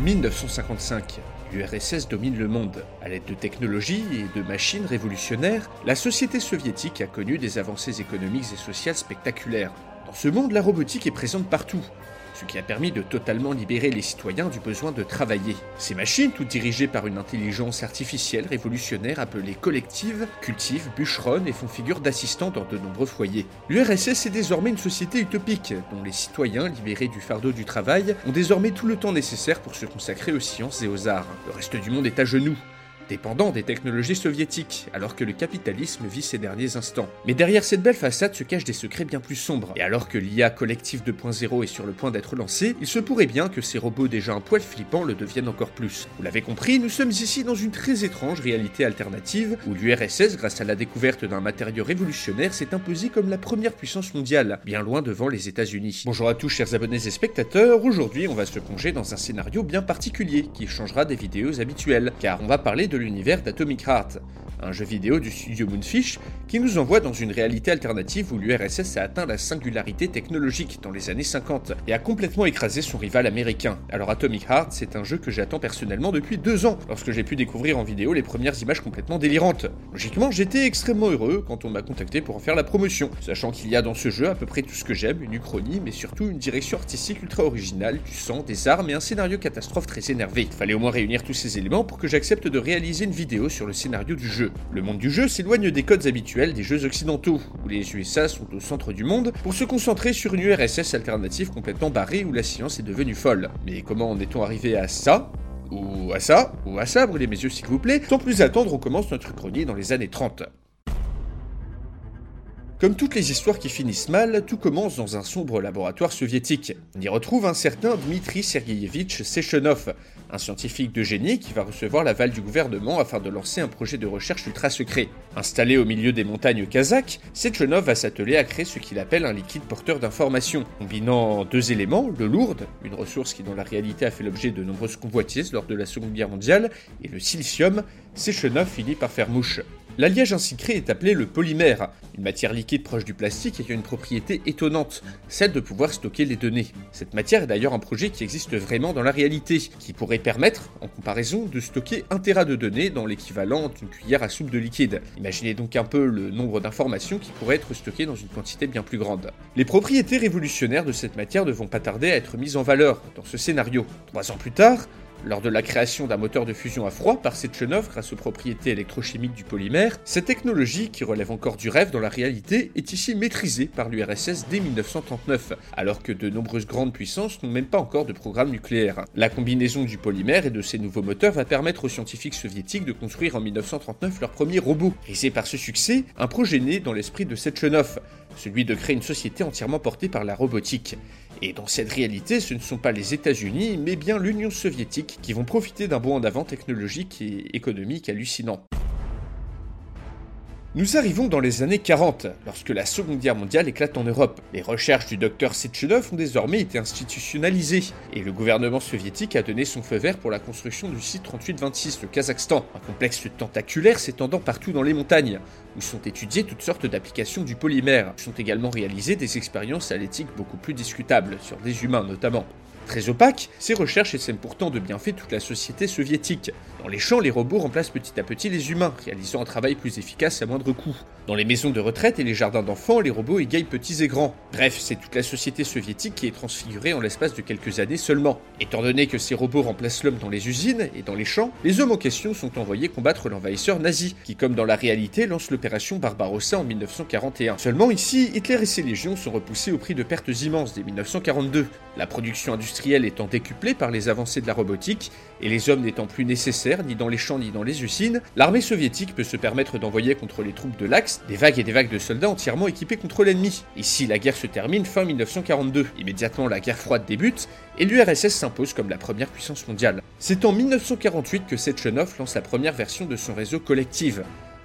1955. L'URSS domine le monde. À l'aide de technologies et de machines révolutionnaires, la société soviétique a connu des avancées économiques et sociales spectaculaires. Dans ce monde, la robotique est présente partout, ce qui a permis de totalement libérer les citoyens du besoin de travailler. Ces machines, toutes dirigées par une intelligence artificielle révolutionnaire appelée collective, cultivent, bûcheronnent et font figure d'assistants dans de nombreux foyers. L'URSS est désormais une société utopique, dont les citoyens, libérés du fardeau du travail, ont désormais tout le temps nécessaire pour se consacrer aux sciences et aux arts. Le reste du monde est à genoux, dépendant des technologies soviétiques, alors que le capitalisme vit ses derniers instants. Mais derrière cette belle façade se cachent des secrets bien plus sombres, et alors que l'IA collective 2.0 est sur le point d'être lancée, il se pourrait bien que ces robots déjà un poil flippants le deviennent encore plus. Vous l'avez compris, nous sommes ici dans une très étrange réalité alternative, où l'URSS, grâce à la découverte d'un matériau révolutionnaire, s'est imposée comme la première puissance mondiale, bien loin devant les États-Unis. Bonjour à tous chers abonnés et spectateurs, aujourd'hui on va se plonger dans un scénario bien particulier, qui changera des vidéos habituelles, car on va parler de l'univers d'Atomic Heart, un jeu vidéo du studio Moonfish qui nous envoie dans une réalité alternative où l'URSS a atteint la singularité technologique dans les années 50 et a complètement écrasé son rival américain. Alors Atomic Heart, c'est un jeu que j'attends personnellement depuis deux ans, lorsque j'ai pu découvrir en vidéo les premières images complètement délirantes. Logiquement, j'étais extrêmement heureux quand on m'a contacté pour en faire la promotion, sachant qu'il y a dans ce jeu à peu près tout ce que j'aime, une uchronie, mais surtout une direction artistique ultra originale, du sang, des armes et un scénario catastrophe très énervé. Il fallait au moins réunir tous ces éléments pour que j'accepte de réaliser une vidéo sur le scénario du jeu. Le monde du jeu s'éloigne des codes habituels des jeux occidentaux, où les USA sont au centre du monde, pour se concentrer sur une URSS alternative complètement barrée où la science est devenue folle. Mais comment en est-on arrivé à ça? Ou à ça, ou à ça, brûlez mes yeux s'il vous plaît. Sans plus attendre, on commence notre chronique dans les années 30. Comme toutes les histoires qui finissent mal, tout commence dans un sombre laboratoire soviétique. On y retrouve un certain Dmitri Sergeyevitch Sechenov, un scientifique de génie qui va recevoir l'aval du gouvernement afin de lancer un projet de recherche ultra secret. Installé au milieu des montagnes kazakhs, Sechenov va s'atteler à créer ce qu'il appelle un liquide porteur d'informations, combinant deux éléments, le lourd, une ressource qui dans la réalité a fait l'objet de nombreuses convoitises lors de la Seconde Guerre mondiale, et le silicium, Sechenov finit par faire mouche. L'alliage ainsi créé est appelé le polymère, une matière liquide proche du plastique ayant une propriété étonnante, celle de pouvoir stocker les données. Cette matière est d'ailleurs un projet qui existe vraiment dans la réalité, qui pourrait permettre, en comparaison, de stocker un téra de données dans l'équivalent d'une cuillère à soupe de liquide. Imaginez donc un peu le nombre d'informations qui pourraient être stockées dans une quantité bien plus grande. Les propriétés révolutionnaires de cette matière ne vont pas tarder à être mises en valeur dans ce scénario. Trois ans plus tard, lors de la création d'un moteur de fusion à froid par Sechenov grâce aux propriétés électrochimiques du polymère, cette technologie, qui relève encore du rêve dans la réalité, est ici maîtrisée par l'URSS dès 1939, alors que de nombreuses grandes puissances n'ont même pas encore de programme nucléaire. La combinaison du polymère et de ces nouveaux moteurs va permettre aux scientifiques soviétiques de construire en 1939 leur premier robot. Risé par ce succès, un projet né dans l'esprit de Sechenov, celui de créer une société entièrement portée par la robotique. Et dans cette réalité, ce ne sont pas les États-Unis, mais bien l'Union soviétique qui vont profiter d'un bond en avant technologique et économique hallucinant. Nous arrivons dans les années 40, lorsque la Seconde Guerre mondiale éclate en Europe. Les recherches du docteur Sechenov ont désormais été institutionnalisées, et le gouvernement soviétique a donné son feu vert pour la construction du site 3826, le Kazakhstan, un complexe tentaculaire s'étendant partout dans les montagnes, où sont étudiées toutes sortes d'applications du polymère. Sont également réalisées des expériences à beaucoup plus discutables, sur des humains notamment. Très opaques, ces recherches essaiment pourtant de bienfaits toute la société soviétique. Dans les champs, les robots remplacent petit à petit les humains, réalisant un travail plus efficace à moindre coût. Dans les maisons de retraite et les jardins d'enfants, les robots égayent petits et grands. Bref, c'est toute la société soviétique qui est transfigurée en l'espace de quelques années seulement. Étant donné que ces robots remplacent l'homme dans les usines et dans les champs, les hommes en question sont envoyés combattre l'envahisseur nazi, qui comme dans la réalité lance l'opération Barbarossa en 1941. Seulement ici, Hitler et ses légions sont repoussés au prix de pertes immenses dès 1942. La production industrielle étant décuplée par les avancées de la robotique, et les hommes n'étant plus nécessaires ni dans les champs ni dans les usines, l'armée soviétique peut se permettre d'envoyer contre les troupes de l'Axe des vagues et des vagues de soldats entièrement équipés contre l'ennemi. Ici, la guerre se termine fin 1942. Immédiatement, la guerre froide débute, et l'URSS s'impose comme la première puissance mondiale. C'est en 1948 que Sechenov lance la première version de son réseau collectif,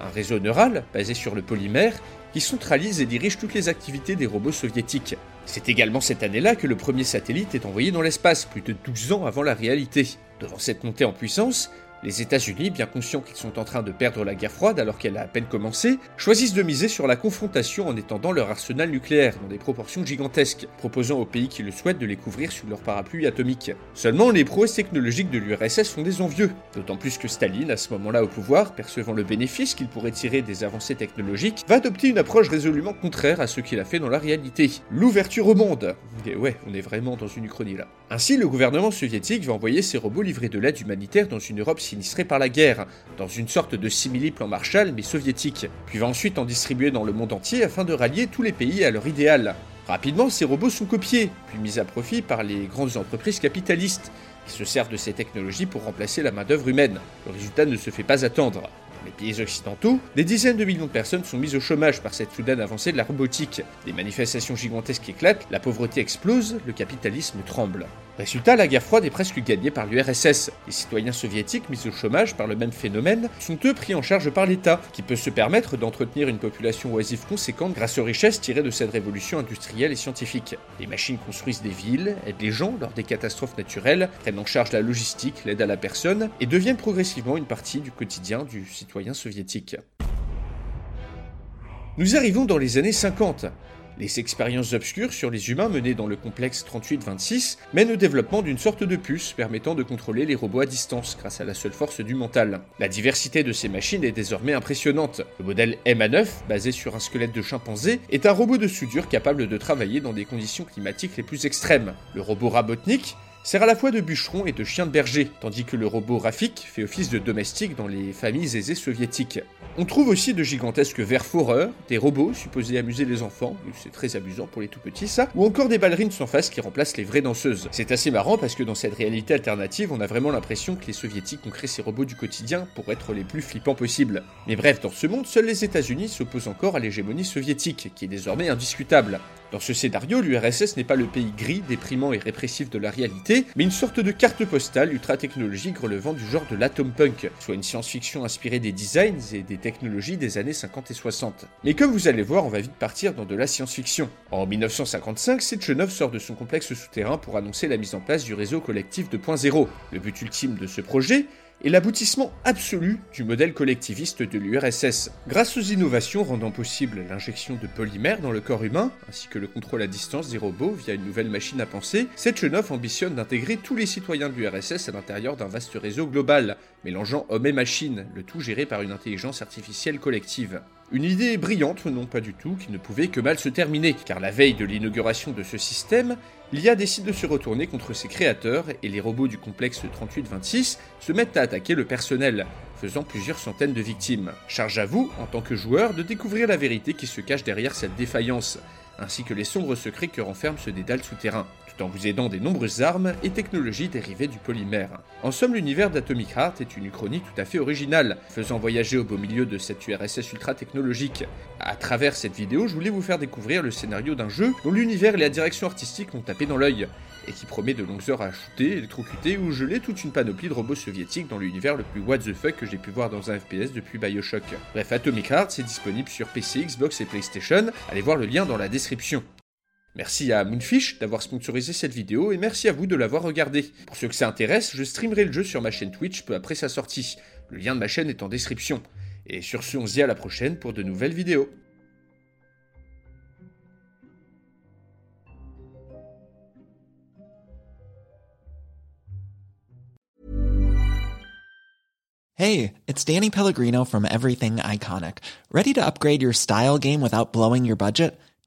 un réseau neural basé sur le polymère qui centralise et dirige toutes les activités des robots soviétiques. C'est également cette année-là que le premier satellite est envoyé dans l'espace, plus de 12 ans avant la réalité. Devant cette montée en puissance, les États-Unis, bien conscients qu'ils sont en train de perdre la guerre froide alors qu'elle a à peine commencé, choisissent de miser sur la confrontation en étendant leur arsenal nucléaire dans des proportions gigantesques, proposant aux pays qui le souhaitent de les couvrir sous leur parapluie atomique. Seulement, les prouesses technologiques de l'URSS sont des envieux, d'autant plus que Staline, à ce moment-là au pouvoir, percevant le bénéfice qu'il pourrait tirer des avancées technologiques, va adopter une approche résolument contraire à ce qu'il a fait dans la réalité. L'ouverture au monde. Ouais, on est vraiment dans une uchronie là. Ainsi, le gouvernement soviétique va envoyer ses robots livrer de l'aide humanitaire dans une Europe sinistrée par la guerre, dans une sorte de simili-plan Marshall mais soviétique, puis va ensuite en distribuer dans le monde entier afin de rallier tous les pays à leur idéal. Rapidement, ces robots sont copiés, puis mis à profit par les grandes entreprises capitalistes, qui se servent de ces technologies pour remplacer la main-d'œuvre humaine. Le résultat ne se fait pas attendre. Les pays occidentaux, des dizaines de millions de personnes sont mises au chômage par cette soudaine avancée de la robotique. Des manifestations gigantesques éclatent, la pauvreté explose, le capitalisme tremble. Résultat, la guerre froide est presque gagnée par l'URSS. Les citoyens soviétiques mis au chômage par le même phénomène sont eux pris en charge par l'État, qui peut se permettre d'entretenir une population oisive conséquente grâce aux richesses tirées de cette révolution industrielle et scientifique. Les machines construisent des villes, aident les gens lors des catastrophes naturelles, prennent en charge la logistique, l'aide à la personne, et deviennent progressivement une partie du quotidien du citoyen Nous arrivons dans les années 50. Les expériences obscures sur les humains menées dans le complexe 3826 mènent au développement d'une sorte de puce permettant de contrôler les robots à distance grâce à la seule force du mental. La diversité de ces machines est désormais impressionnante. Le modèle MA9, basé sur un squelette de chimpanzé, est un robot de soudure capable de travailler dans des conditions climatiques les plus extrêmes. Le robot Rabotnik, sert à la fois de bûcheron et de chien de berger, tandis que le robot Rafik fait office de domestique dans les familles aisées soviétiques. On trouve aussi de gigantesques vers foreurs, des robots supposés amuser les enfants, c'est très amusant pour les tout petits ça, ou encore des ballerines sans face qui remplacent les vraies danseuses. C'est assez marrant parce que dans cette réalité alternative, on a vraiment l'impression que les soviétiques ont créé ces robots du quotidien pour être les plus flippants possibles. Mais bref, dans ce monde, seuls les États-Unis s'opposent encore à l'hégémonie soviétique, qui est désormais indiscutable. Dans ce scénario, l'URSS n'est pas le pays gris, déprimant et répressif de la réalité, mais une sorte de carte postale ultra-technologique relevant du genre de l'atom punk, soit une science-fiction inspirée des designs et des technologies des années 50 et 60. Mais comme vous allez voir, on va vite partir dans de la science-fiction. En 1955, Sechenov sort de son complexe souterrain pour annoncer la mise en place du réseau collectif 2.0. Le but ultime de ce projet est l'aboutissement absolu du modèle collectiviste de l'URSS. Grâce aux innovations rendant possible l'injection de polymères dans le corps humain, ainsi que le contrôle à distance des robots via une nouvelle machine à penser, Sechenov ambitionne d'intégrer tous les citoyens de l'URSS à l'intérieur d'un vaste réseau global, mélangeant hommes et machines, le tout géré par une intelligence artificielle collective. Une idée brillante, non pas du tout, qui ne pouvait que mal se terminer, car la veille de l'inauguration de ce système, l'IA décide de se retourner contre ses créateurs et les robots du complexe 3826 se mettent à attaquer le personnel, faisant plusieurs centaines de victimes. Charge à vous, en tant que joueur, de découvrir la vérité qui se cache derrière cette défaillance, ainsi que les sombres secrets que renferme ce dédale souterrain, tout en vous aidant des nombreuses armes et technologies dérivées du polymère. En somme, l'univers d'Atomic Heart est une uchronie tout à fait originale, faisant voyager au beau milieu de cette URSS ultra technologique. À travers cette vidéo, je voulais vous faire découvrir le scénario d'un jeu dont l'univers et la direction artistique m'ont tapé dans l'œil, et qui promet de longues heures à shooter, électrocuter ou geler toute une panoplie de robots soviétiques dans l'univers le plus what the fuck que j'ai pu voir dans un FPS depuis Bioshock. Bref, Atomic Heart, c'est disponible sur PC, Xbox et PlayStation, allez voir le lien dans la description. Merci à Moonfish d'avoir sponsorisé cette vidéo et merci à vous de l'avoir regardé. Pour ceux que ça intéresse, je streamerai le jeu sur ma chaîne Twitch peu après sa sortie. Le lien de ma chaîne est en description. Et sur ce, on se dit à la prochaine pour de nouvelles vidéos. Hey, it's Danny Pellegrino from Everything Iconic. Ready to upgrade your style game without blowing your budget?